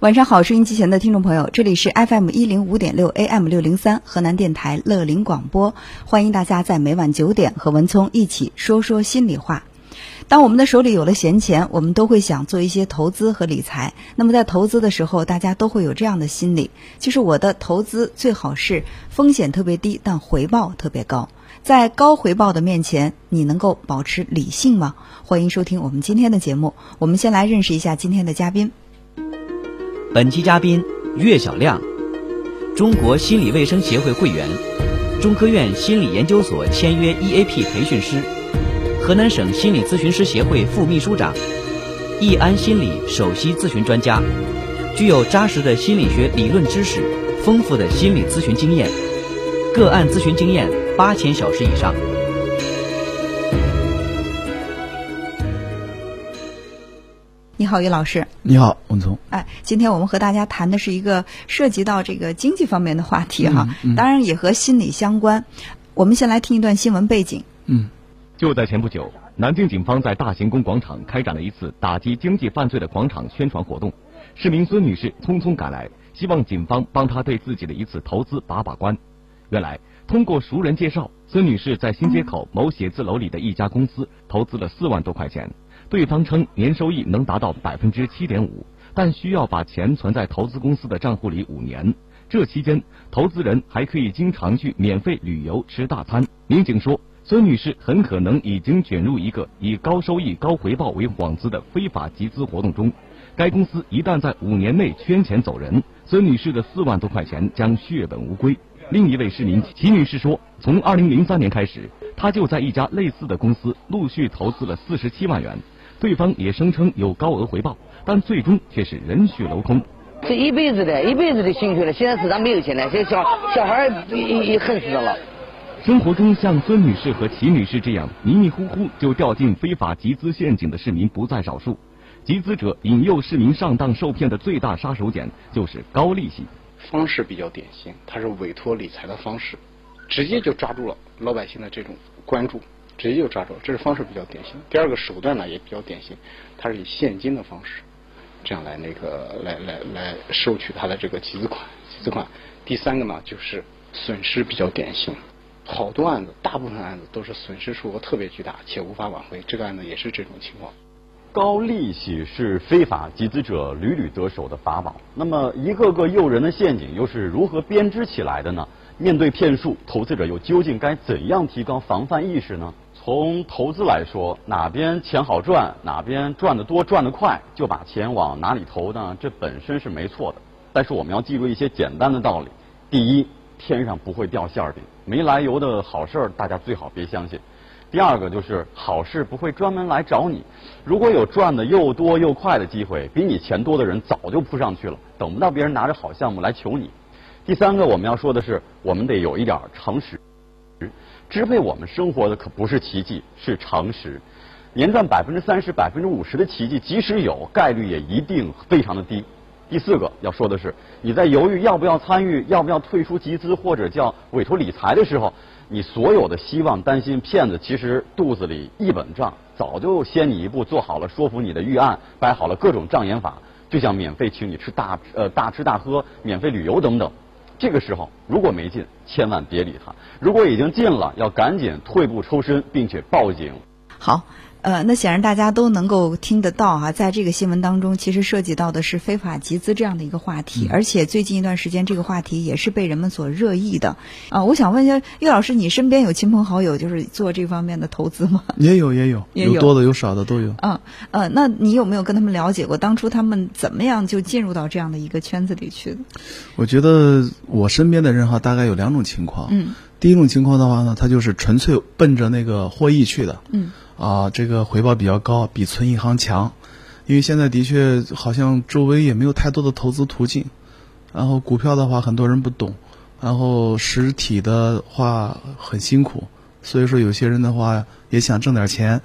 晚上好，收音机前的听众朋友，这里是 FM 一零五点六 AM 六零三河南电台乐林广播，欢迎大家在每晚九点和文聪一起说说心里话。当我们的手里有了闲钱，我们都会想做一些投资和理财。那么在投资的时候，大家都会有这样的心理，就是我的投资最好是风险特别低，但回报特别高。在高回报的面前，你能够保持理性吗？欢迎收听我们今天的节目。我们先来认识一下今天的嘉宾。本期嘉宾岳小亮，中国心理卫生协会会员，中科院心理研究所签约 EAP 培训师，河南省心理咨询师协会副秘书长，易安心理首席咨询专家，具有扎实的心理学理论知识，丰富的心理咨询经验，个案咨询经验八千小时以上。你好，于老师。你好，文聪。哎，今天我们和大家谈的是一个涉及到这个经济方面的话题哈，当然也和心理相关。我们先来听一段新闻背景。嗯，就在前不久，南京警方在大行宫广场开展了一次打击经济犯罪的广场宣传活动。市民孙女士匆匆赶来，希望警方帮她对自己的一次投资把把关。原来，通过熟人介绍，孙女士在新街口某写字楼里的一家公司投资了四万多块钱。对方称年收益能达到百分之七点五，但需要把钱存在投资公司的账户里五年。这期间，投资人还可以经常去免费旅游吃大餐。民警说，孙女士很可能已经卷入一个以高收益、高回报为幌子的非法集资活动中。该公司一旦在五年内圈钱走人，孙女士的四万多块钱将血本无归。另一位市民齐女士说，从二零零三年开始，她就在一家类似的公司陆续投资了四十七万元。对方也声称有高额回报，但最终却是人去楼空。这一辈子的一辈子的心血了，现在是咱没有钱了，这小小孩也也恨死他了。生活中像孙女士和齐女士这样迷迷糊糊就掉进非法集资陷阱的市民不在少数。集资者引诱市民上当受骗的最大杀手锏就是高利息。方式比较典型，它是委托理财的方式，直接就抓住了老百姓的这种关注。直接就抓住，这是方式比较典型。第二个手段呢也比较典型，它是以现金的方式，这样来那个来来来收取他的这个集资款。集资款。第三个呢就是损失比较典型，好多案子，大部分案子都是损失数额特别巨大且无法挽回。这个案子也是这种情况。高利息是非法集资者屡屡得手的法宝。那么一个个诱人的陷阱又是如何编织起来的呢？面对骗术，投资者又究竟该怎样提高防范意识呢？从投资来说，哪边钱好赚，哪边赚得多、赚得快，就把钱往哪里投呢？这本身是没错的。但是我们要记住一些简单的道理：第一，天上不会掉馅饼，没来由的好事儿大家最好别相信；第二个就是好事不会专门来找你。如果有赚的又多又快的机会，比你钱多的人早就扑上去了，等不到别人拿着好项目来求你。第三个我们要说的是，我们得有一点诚实。支配我们生活的可不是奇迹，是常识。年赚百分之三十、百分之五十的奇迹，即使有，概率也一定非常的低。第四个要说的是，你在犹豫要不要参与、要不要退出集资或者叫委托理财的时候，你所有的希望、担心，骗子其实肚子里一本账，早就先你一步做好了说服你的预案，摆好了各种障眼法，就像免费请你吃大呃大吃大喝、免费旅游等等。这个时候如果没进，千万别理他；如果已经进了，要赶紧退步抽身，并且报警。好。呃，那显然大家都能够听得到哈，在这个新闻当中，其实涉及到的是非法集资这样的一个话题，而且最近一段时间这个话题也是被人们所热议的。啊，我想问一下岳老师，你身边有亲朋好友就是做这方面的投资吗？也有，也有，有多的有少的都有。嗯，呃，那你有没有跟他们了解过，当初他们怎么样就进入到这样的一个圈子里去的？我觉得我身边的人哈，大概有两种情况。嗯，第一种情况的话呢，他就是纯粹奔着那个获益去的。嗯。啊，这个回报比较高，比存银行强，因为现在的确好像周围也没有太多的投资途径，然后股票的话很多人不懂，然后实体的话很辛苦，所以说有些人的话也想挣点钱，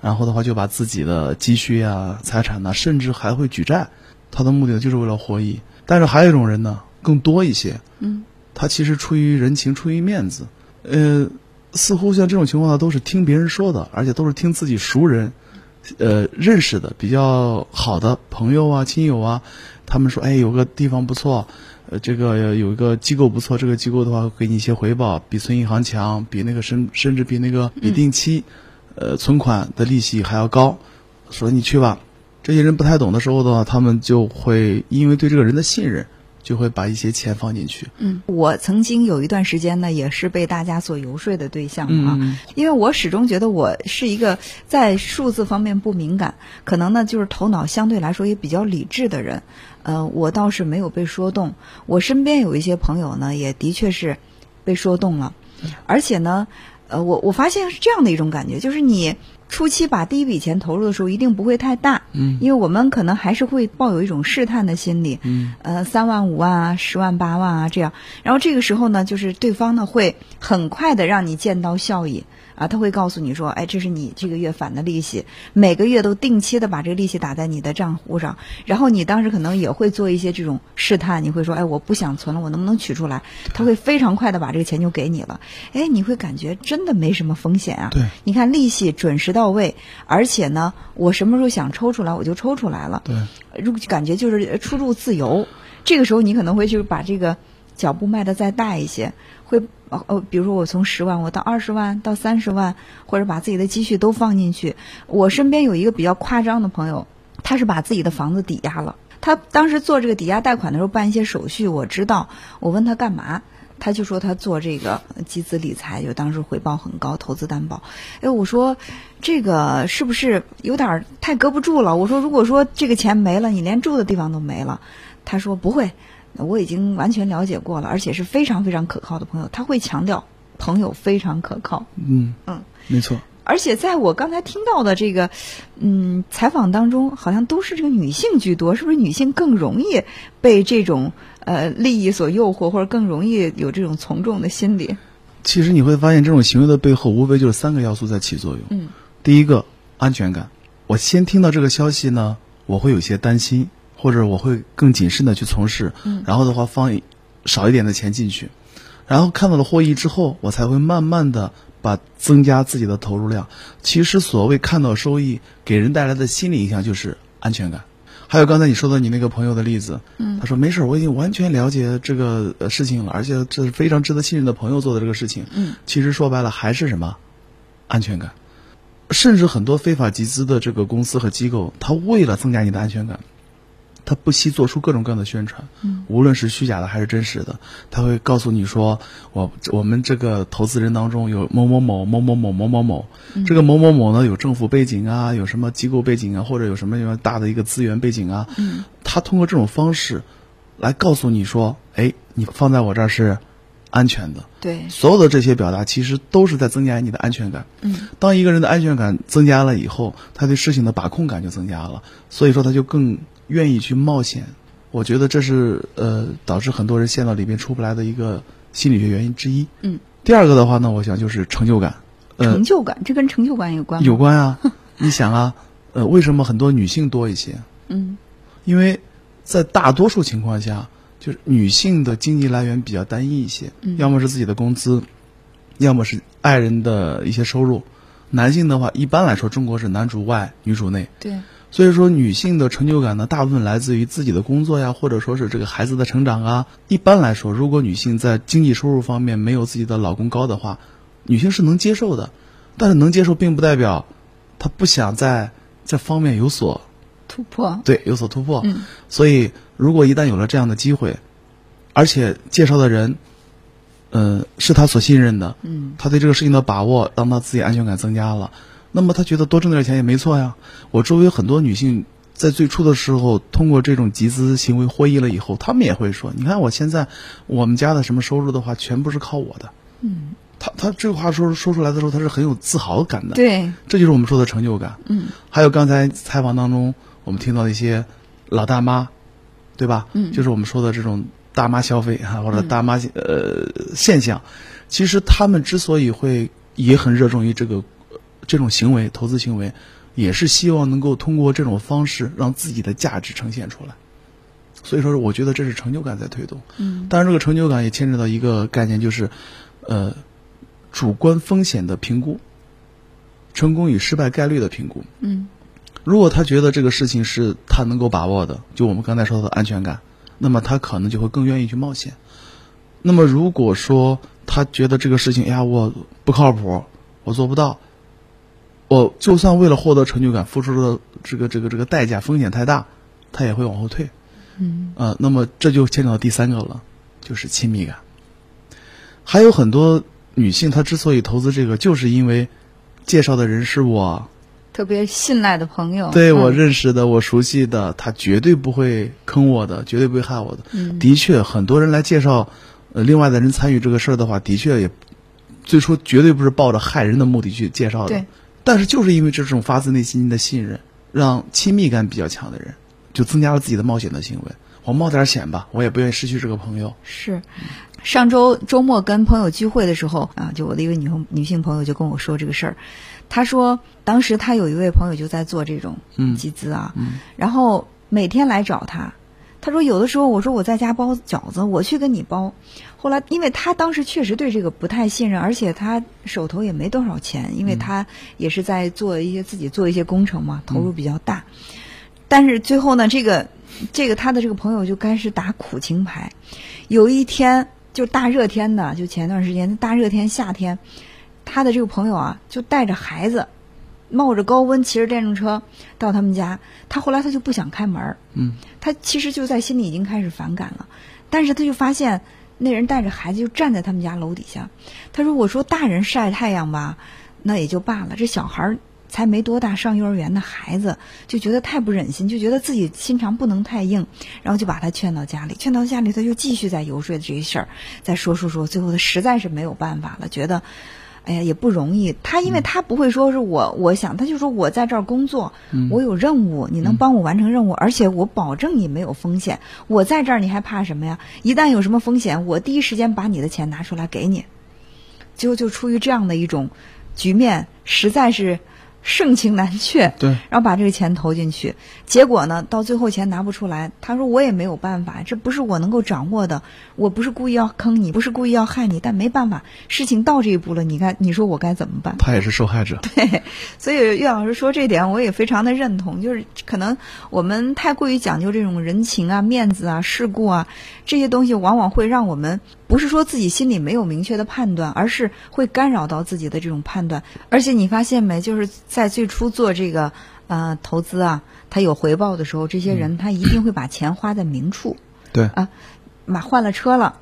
然后的话就把自己的积蓄啊、财产呐，甚至还会举债，他的目的就是为了获益。但是还有一种人呢，更多一些，嗯，他其实出于人情、出于面子，呃。似乎像这种情况呢，都是听别人说的，而且都是听自己熟人呃认识的比较好的朋友啊、亲友啊，他们说，哎，有个地方不错，呃，这个有一个机构不错，这个机构的话给你一些回报，比存银行强，比那个甚甚至比那个比定期，呃，存款的利息还要高，说你去吧。这些人不太懂的时候的话，他们就会因为对这个人的信任。就会把一些钱放进去。嗯，我曾经有一段时间呢，也是被大家所游说的对象啊，因为我始终觉得我是一个在数字方面不敏感，可能呢就是头脑相对来说也比较理智的人。呃，我倒是没有被说动。我身边有一些朋友呢，也的确是被说动了，而且呢，呃，我我发现是这样的一种感觉，就是你。初期把第一笔钱投入的时候，一定不会太大，嗯，因为我们可能还是会抱有一种试探的心理，嗯，呃，三万、五万啊，十万、八万啊，这样，然后这个时候呢，就是对方呢会很快的让你见到效益。啊，他会告诉你说，哎，这是你这个月返的利息，每个月都定期的把这个利息打在你的账户上，然后你当时可能也会做一些这种试探，你会说，哎，我不想存了，我能不能取出来？他会非常快的把这个钱就给你了，哎，你会感觉真的没什么风险啊。对，你看利息准时到位，而且呢，我什么时候想抽出来我就抽出来了。对，如果感觉就是出入自由，这个时候你可能会去把这个脚步迈的再大一些，会。哦，比如说我从十万，我到二十万，到三十万，或者把自己的积蓄都放进去。我身边有一个比较夸张的朋友，他是把自己的房子抵押了。他当时做这个抵押贷款的时候办一些手续，我知道。我问他干嘛，他就说他做这个集资理财，就当时回报很高，投资担保。哎，我说这个是不是有点太搁不住了？我说如果说这个钱没了，你连住的地方都没了。他说不会。我已经完全了解过了，而且是非常非常可靠的朋友。他会强调朋友非常可靠。嗯嗯，没错。而且在我刚才听到的这个嗯采访当中，好像都是这个女性居多，是不是女性更容易被这种呃利益所诱惑，或者更容易有这种从众的心理？其实你会发现，这种行为的背后，无非就是三个要素在起作用。嗯，第一个安全感。我先听到这个消息呢，我会有些担心。或者我会更谨慎的去从事，然后的话放少一点的钱进去，然后看到了获益之后，我才会慢慢的把增加自己的投入量。其实所谓看到收益给人带来的心理影响就是安全感。还有刚才你说的你那个朋友的例子，他说没事，我已经完全了解这个事情了，而且这是非常值得信任的朋友做的这个事情。其实说白了还是什么安全感，甚至很多非法集资的这个公司和机构，他为了增加你的安全感。他不惜做出各种各样的宣传，无论是虚假的还是真实的，他会告诉你说，我我们这个投资人当中有某某某某某某某某某，这个某某某呢有政府背景啊，有什么机构背景啊，或者有什么什么大的一个资源背景啊，他通过这种方式来告诉你说，哎，你放在我这儿是安全的。对，所有的这些表达其实都是在增加你的安全感。嗯，当一个人的安全感增加了以后，他对事情的把控感就增加了，所以说他就更。愿意去冒险，我觉得这是呃导致很多人陷到里边出不来的一个心理学原因之一。嗯，第二个的话呢，我想就是成就感。成就感，这跟成就感有关吗？有关啊！你想啊，呃，为什么很多女性多一些？嗯，因为在大多数情况下，就是女性的经济来源比较单一一些，要么是自己的工资，要么是爱人的一些收入。男性的话，一般来说，中国是男主外女主内。对。所以说，女性的成就感呢，大部分来自于自己的工作呀，或者说是这个孩子的成长啊。一般来说，如果女性在经济收入方面没有自己的老公高的话，女性是能接受的。但是能接受，并不代表她不想在这方面有所突破。对，有所突破。嗯。所以，如果一旦有了这样的机会，而且介绍的人，嗯，是他所信任的，嗯，他对这个事情的把握，让他自己安全感增加了。那么他觉得多挣点钱也没错呀。我周围很多女性在最初的时候通过这种集资行为获益了以后，她们也会说：“你看我现在我们家的什么收入的话，全部是靠我的。”嗯，他他这个话说说出来的时候，他是很有自豪感的。对，这就是我们说的成就感。嗯，还有刚才采访当中我们听到的一些老大妈，对吧？嗯，就是我们说的这种大妈消费哈，或者大妈呃现象，其实他们之所以会也很热衷于这个。这种行为，投资行为，也是希望能够通过这种方式让自己的价值呈现出来。所以说，我觉得这是成就感在推动。嗯。当然，这个成就感也牵扯到一个概念，就是，呃，主观风险的评估，成功与失败概率的评估。嗯。如果他觉得这个事情是他能够把握的，就我们刚才说的安全感，那么他可能就会更愿意去冒险。那么如果说他觉得这个事情，哎呀，我不靠谱，我做不到，我就算为了获得成就感，付出的这个这个这个代价风险太大，他也会往后退。嗯，呃，那么这就牵扯到第三个了，就是亲密感。还有很多女性，她之所以投资这个，就是因为介绍的人是我特别信赖的朋友，对我嗯认识的、我熟悉的，他绝对不会坑我的，绝对不会害我的。嗯的确，很多人来介绍，呃，另外的人参与这个事儿的话，的确也最初绝对不是抱着害人的目的去介绍的。对。但是就是因为这种发自内心的信任，让亲密感比较强的人，就增加了自己的冒险的行为。我冒点险吧，我也不愿意失去这个朋友。是，上周周末跟朋友聚会的时候啊，就我的一位女朋女性朋友就跟我说这个事儿，她说当时她有一位朋友就在做这种嗯集资啊，嗯然后每天来找她。她说有的时候我说我在家包饺子，我去跟你包。后来因为他当时确实对这个不太信任，而且他手头也没多少钱，因为他也是在做一些自己做一些工程嘛，投入比较大。但是最后呢，这个这个他的这个朋友就开始打苦情牌。有一天就大热天的，就前段时间大热天夏天，他的这个朋友啊就带着孩子，冒着高温骑着电动车到他们家。他后来他就不想开门儿嗯，他其实就在心里已经开始反感了，但是他就发现那人带着孩子就站在他们家楼底下。他说：“我说大人晒太阳吧，那也就罢了，这小孩儿才没多大，上幼儿园的孩子就觉得太不忍心，就觉得自己心肠不能太硬，然后就把他劝到家里，劝到家里，他就继续在游说这些事儿，再说说说，最后他实在是没有办法了，觉得。”哎呀，也不容易。他因为他不会说是我，我想，他就说我在这儿工作，我有任务，你能帮我完成任务，而且我保证你没有风险。我在这儿，你还怕什么呀？一旦有什么风险，我第一时间把你的钱拿出来给你。结果就出于这样的一种局面，实在是盛情难却。对，然后把这个钱投进去，结果呢，到最后钱拿不出来。他说我也没有办法，这不是我能够掌握的，我不是故意要坑你，不是故意要害你，但没办法，事情到这一步了，你该你说我该怎么办？他也是受害者。对，所以岳老师说这点，我也非常的认同。就是可能我们太过于讲究这种人情啊、面子啊、世故啊这些东西，往往会让我们不是说自己心里没有明确的判断，而是会干扰到自己的这种判断。而且你发现没，就是在最初做这个呃投资啊，他有回报的时候，这些人他一定会把钱花在明处。对啊，买换了车了，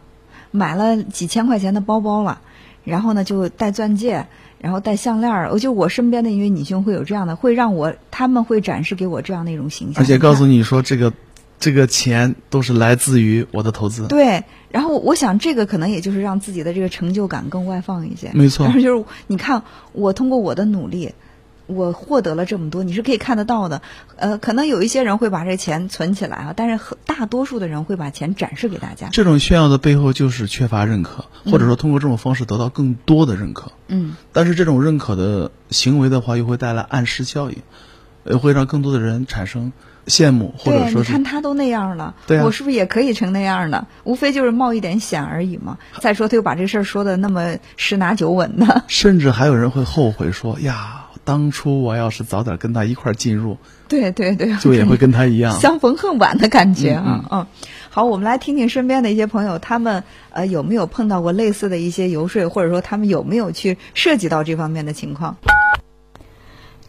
买了几千块钱的包包了，然后呢就戴钻戒，然后戴项链儿。我就我身边的一位女性会有这样的，会让我他们会展示给我这样的一种形象，而且告诉你你说，这个这个钱都是来自于我的投资。对。然后我想，这个可能也就是让自己的这个成就感更外放一些。没错然后 就是你看，我通过我的努力，我获得了这么多，你是可以看得到的。呃，可能有一些人会把这钱存起来啊，但是很大多数的人会把钱展示给大家。这种炫耀的背后就是缺乏认可，或者说通过这种方式得到更多的认可。嗯，但是这种认可的行为的话，又会带来暗示效应，呃，会让更多的人产生羡慕，或者说，你看他都那样了，对啊我是不是也可以成那样的？无非就是冒一点险而已嘛。再说他又把这事儿说的那么十拿九稳的，甚至还有人会后悔说呀，当初我要是早点跟他一块儿进入，对对对，就也会跟他一样。相逢恨晚的感觉啊嗯嗯。好，我们来听听身边的一些朋友，他们呃有没有碰到过类似的一些游说，或者说他们有没有去涉及到这方面的情况？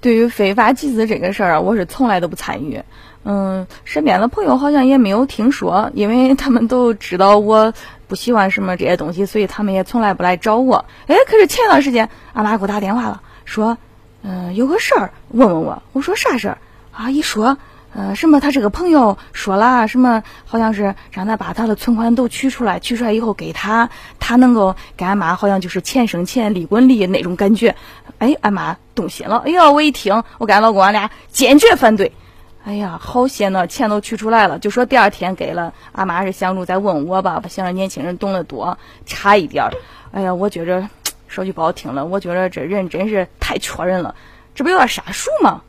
对于非法集资这个事儿啊，我是从来都不参与。嗯，身边的朋友好像也没有听说，因为他们都知道我不喜欢什么这些东西，所以他们也从来不来找我。哎，可是前段时间俺妈给我打电话了，说，嗯、有个事儿问问我。我说啥事儿啊？一说，呃，什么他这个朋友说了什么，好像是让他把他的存款都取出来，取出来以后给他，他能够给俺妈，好像就是钱生钱，利滚利那种感觉。哎，俺妈动心了。哎呀，我一听，我跟俺老公俺俩坚决反对。哎呀，好些呢，钱都取出来了，就说第二天给了。俺妈是想着再问我吧，想着年轻人懂得多，差一点儿。哎呀，我觉着说句不好听了，我觉着这人真是太缺人了，这不有点傻数吗？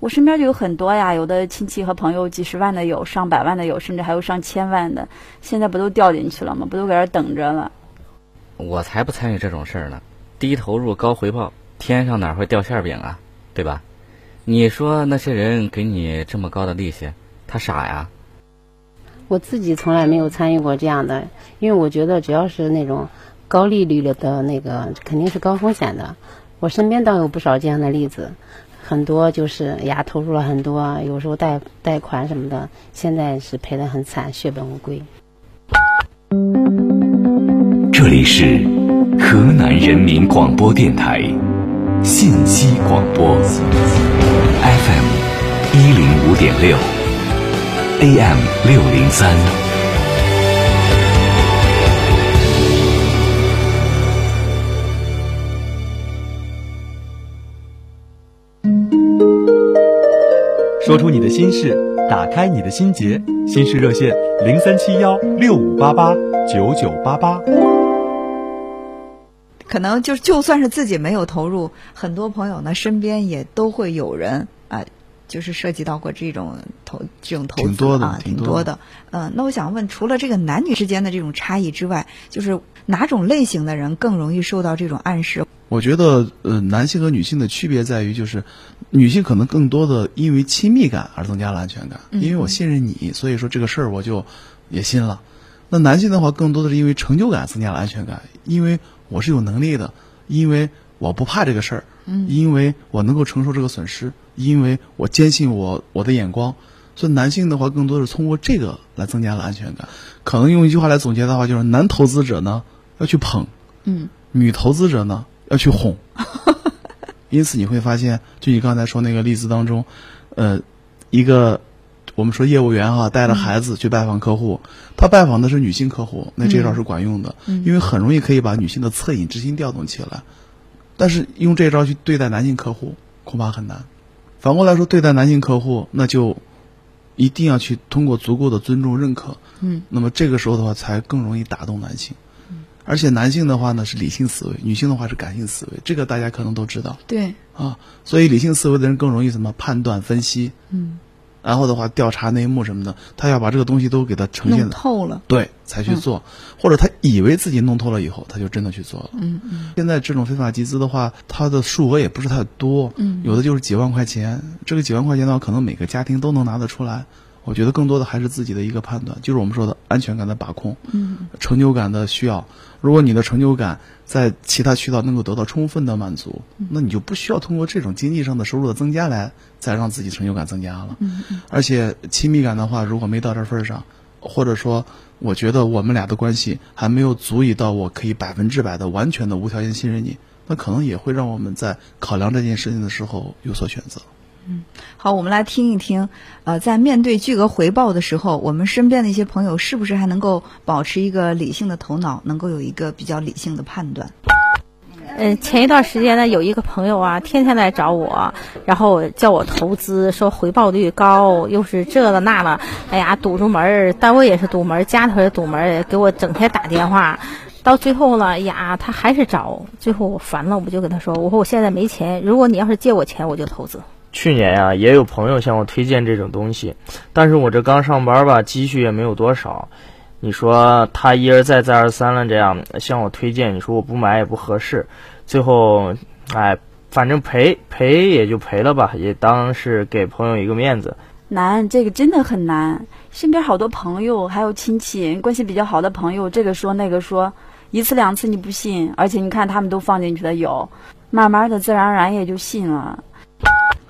我身边就有很多呀，有的亲戚和朋友几十万的有，上百万的有，甚至还有上千万的，现在不都掉进去了吗？不都搁这儿等着了？我才不参与这种事儿呢！低投入高回报，天上哪会掉馅儿饼啊？对吧？你说那些人给你这么高的利息，他傻呀？我自己从来没有参与过这样的，因为我觉得只要是那种高利率了的那个，肯定是高风险的。我身边倒有不少这样的例子，很多就是呀投入了很多，有时候贷贷款什么的，现在是赔得很惨，血本无归。这里是河南人民广播电台信息广播，FM 一零五点六，AM 六零三。说出你的心事，打开你的心结，心事热线零三七幺六五八八九九八八。可能就就算是自己没有投入，很多朋友呢身边也都会有人啊、就是涉及到过这种投这种投资挺多的啊，挺多的挺多的。嗯、那我想问，除了这个男女之间的这种差异之外，就是哪种类型的人更容易受到这种暗示？我觉得，呃，男性和女性的区别在于，就是女性可能更多的因为亲密感而增加了安全感，嗯因为我信任你，所以说这个事儿我就也信了。那男性的话，更多的是因为成就感增加了安全感，因为我是有能力的，因为我不怕这个事儿，嗯因为我能够承受这个损失，因为我坚信我我的眼光。所以男性的话，更多是通过这个来增加了安全感。可能用一句话来总结的话，就是男投资者呢要去捧，嗯女投资者呢要去哄。因此你会发现，就你刚才说那个例子当中，呃，一个我们说业务员哈、带着孩子去拜访客户，他拜访的是女性客户，那这招是管用的，嗯因为很容易可以把女性的恻隐之心调动起来。但是用这招去对待男性客户恐怕很难。反过来说，对待男性客户，那就一定要去通过足够的尊重认可，嗯那么这个时候的话，才更容易打动男性。而且男性的话呢是理性思维，女性的话是感性思维，这个大家可能都知道对，啊。所以理性思维的人更容易什么判断分析，嗯，然后的话调查内幕什么的，他要把这个东西都给他呈现透了。对才去做，或者他以为自己弄透了以后，他就真的去做了。嗯嗯现在这种非法集资的话，它的数额也不是太多，嗯有的就是几万块钱。这个几万块钱的话，可能每个家庭都能拿得出来。我觉得更多的还是自己的一个判断，就是我们说的安全感的把控，嗯成就感的需要。如果你的成就感在其他渠道能够得到充分的满足，嗯那你就不需要通过这种经济上的收入的增加来再让自己成就感增加了。嗯嗯而且亲密感的话，如果没到这份儿上，或者说我觉得我们俩的关系还没有足以到我可以百分之百的完全的无条件信任你，那可能也会让我们在考量这件事情的时候有所选择。嗯好，我们来听一听，呃，在面对巨额回报的时候，我们身边的一些朋友是不是还能够保持一个理性的头脑，能够有一个比较理性的判断？嗯，前一段时间呢，有一个朋友啊，天天来找我，然后叫我投资，说回报率高，又是这个那了，哎呀，堵住门儿，单位也是堵门儿，家头也堵门儿，给我整天打电话。到最后了，呀，他还是找，最后我烦了，我就跟他说，我说我现在没钱，如果你要是借我钱，我就投资。去年呀、也有朋友向我推荐这种东西，但是我这刚上班吧，积蓄也没有多少。你说他一而再再而三了这样向我推荐，你说我不买也不合适，最后，哎，反正赔赔也就赔了吧，也当是给朋友一个面子。难，这个真的很难。身边好多朋友，还有亲戚，关系比较好的朋友，这个说那个说，一次两次你不信，而且你看他们都放进去的有，慢慢的自然而然也就信了。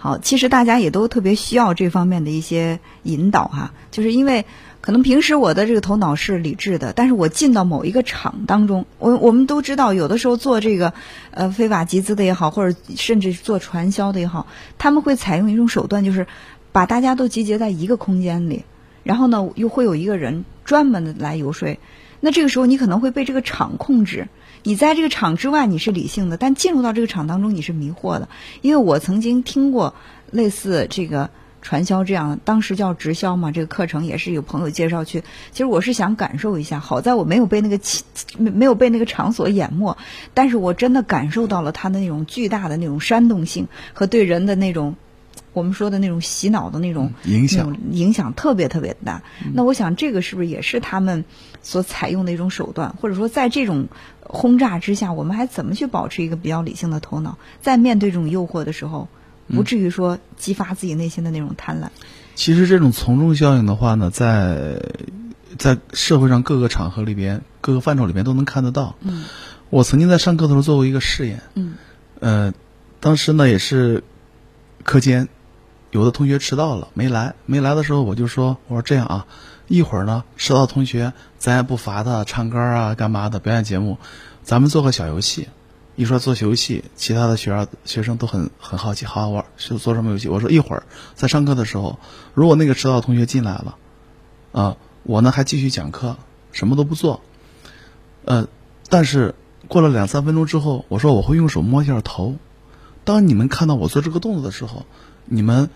好，其实大家也都特别需要这方面的一些引导哈，就是因为可能平时我的这个头脑是理智的，但是我进到某一个场当中，我我们都知道，有的时候做这个呃非法集资的也好，或者甚至做传销的也好，他们会采用一种手段，就是把大家都集结在一个空间里，然后呢，又会有一个人专门的来游说，那这个时候你可能会被这个场控制。你在这个场之外你是理性的，但进入到这个场当中你是迷惑的。因为我曾经听过类似这个传销这样，当时叫直销嘛，这个课程也是有朋友介绍去。其实我是想感受一下，好在我没有被那个气没 没有被那个场所淹没，但是我真的感受到了它的那种巨大的那种煽动性和对人的那种。我们说的那种洗脑的那种影响影响特别特别大。那我想这个是不是也是他们所采用的一种手段，或者说在这种轰炸之下，我们还怎么去保持一个比较理性的头脑，在面对这种诱惑的时候，不至于说激发自己内心的那种贪婪。其实这种从众效应的话呢，在在社会上各个场合里边、各个范畴里边都能看得到。嗯，我曾经在上课的时候做过一个试验。嗯，呃，当时呢也是课间，有的同学迟到了没来，没来的时候我就说，我说这样啊，一会儿呢迟到的同学咱也不罚他唱歌啊干嘛的表演节目，咱们做个小游戏。一说做游戏，其他的学生学生都很很好奇，好好玩，是做什么游戏？我说一会儿在上课的时候，如果那个迟到同学进来了，啊，我呢还继续讲课，什么都不做，呃，但是过了两三分钟之后，我说我会用手摸一下头，当你们看到我做这个动作的时候，你们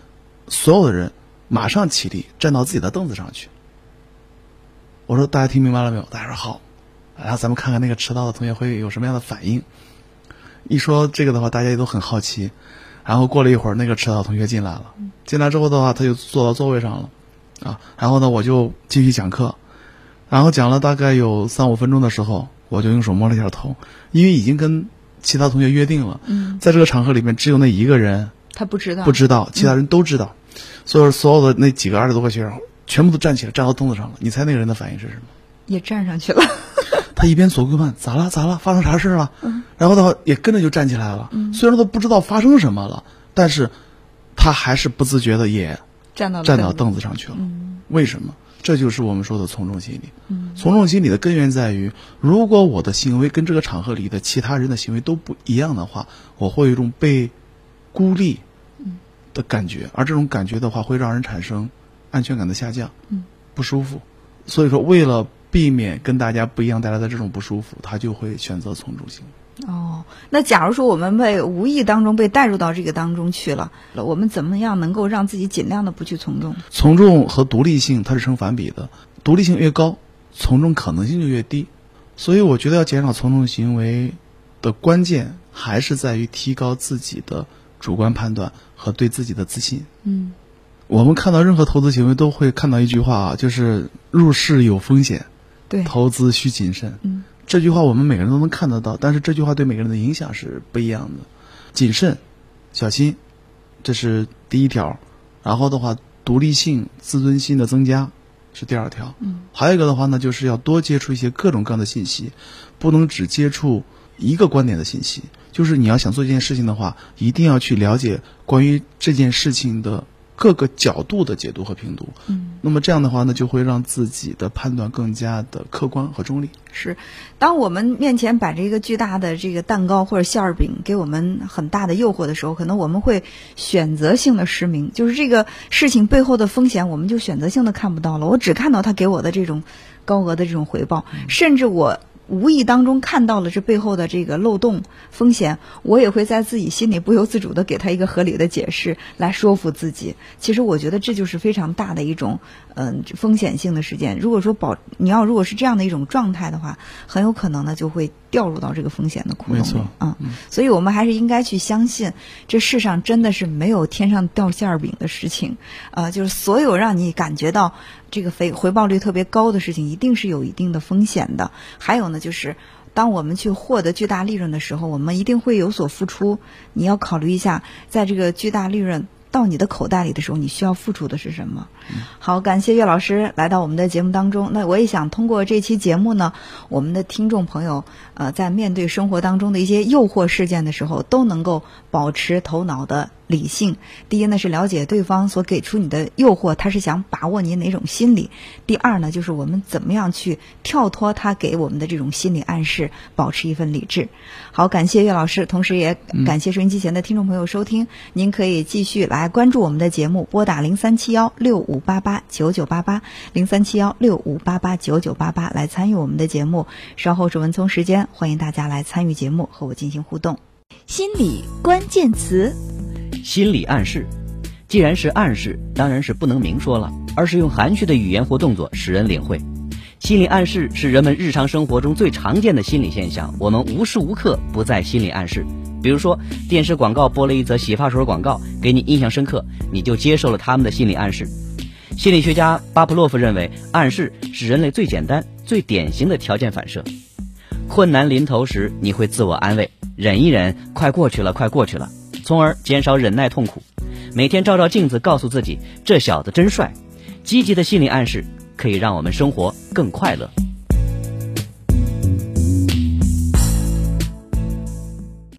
所有的人马上起立，站到自己的凳子上去。我说大家听明白了没有？大家说好，然后咱们看看那个迟到的同学会有什么样的反应。一说这个的话，大家也都很好奇。然后过了一会儿，那个迟到同学进来了。进来之后的话，他就坐到座位上了，啊，然后呢，我就继续讲课。然后讲了大概有三五分钟的时候，我就用手摸了一下头，因为已经跟其他同学约定了，嗯，在这个场合里面只有那一个人他不知道，不知道，其他人都知道。所以所有的那几个二十多个学生全部都站起来，站到凳子上了。你猜那个人的反应是什么？也站上去了。他一边左顾问，咋了？咋了？发生啥事了？嗯，然后的话也跟着就站起来了。嗯，虽然都不知道发生什么了，但是他还是不自觉的也站到站到凳子上去了。嗯，为什么？这就是我们说的从众心理。嗯，从众心理的根源在于，如果我的行为跟这个场合里的其他人的行为都不一样的话，我会有一种被孤立的感觉，而这种感觉的话会让人产生安全感的下降，嗯，不舒服。所以说，为了避免跟大家不一样带来的这种不舒服，他就会选择从众心理。哦，那假如说我们被无意当中被带入到这个当中去了，我们怎么样能够让自己尽量的不去从众？从众和独立性它是成反比的，独立性越高，从众可能性就越低。所以我觉得要减少从众行为的关键还是在于提高自己的主观判断和对自己的自信。嗯，我们看到任何投资行为都会看到一句话啊，就是入市有风险，对，投资需谨慎。嗯，这句话我们每个人都能看得到，但是这句话对每个人的影响是不一样的。谨慎、小心，这是第一条。然后的话，独立性、自尊心的增加是第二条。嗯，还有一个的话呢，就是要多接触一些各种各样的信息，不能只接触一个观点的信息。就是你要想做一件事情的话，一定要去了解关于这件事情的各个角度的解读和评读。嗯，那么这样的话呢，就会让自己的判断更加的客观和中立。是，当我们面前摆着一个巨大的这个蛋糕或者馅儿饼，给我们很大的诱惑的时候，可能我们会选择性的失明，就是这个事情背后的风险，我们就选择性的看不到了。我只看到他给我的这种高额的这种回报，甚至我。无意当中看到了这背后的这个漏洞风险，我也会在自己心里不由自主的给他一个合理的解释，来说服自己。其实我觉得这就是非常大的一种嗯、风险性的事件。如果说保你要如果是这样的一种状态的话，很有可能呢就会掉入到这个风险的窟窿里。没错啊、所以我们还是应该去相信，这世上真的是没有天上掉馅儿饼的事情。呃，就是所有让你感觉到这个回回报率特别高的事情，一定是有一定的风险的。还有呢，就是当我们去获得巨大利润的时候，我们一定会有所付出。你要考虑一下，在这个巨大利润到你的口袋里的时候，你需要付出的是什么？好，感谢岳老师来到我们的节目当中。那我也想通过这期节目呢，我们的听众朋友呃，在面对生活当中的一些诱惑事件的时候，都能够保持头脑的理性。第一呢是了解对方所给出你的诱惑，他是想把握你哪种心理；第二呢就是我们怎么样去跳脱他给我们的这种心理暗示，保持一份理智。好，感谢岳老师，同时也感谢收音机前的听众朋友收听。您可以继续来关注我们的节目，拨打零三七幺六五八八九九八八零三七幺六五八八九九八八来参与我们的节目。稍后是文聪时间，欢迎大家来参与节目和我进行互动。心理关键词。心理暗示，既然是暗示，当然是不能明说了，而是用含蓄的语言或动作使人领会。心理暗示是人们日常生活中最常见的心理现象，我们无时无刻不在心理暗示。比如说，电视广告播了一则洗发水广告，给你印象深刻，你就接受了他们的心理暗示。心理学家巴甫洛夫认为，暗示是人类最简单、最典型的条件反射。困难临头时，你会自我安慰，忍一忍，快过去了，快过去了。从而减少忍耐痛苦。每天照照镜子，告诉自己这小子真帅。积极的心理暗示可以让我们生活更快乐。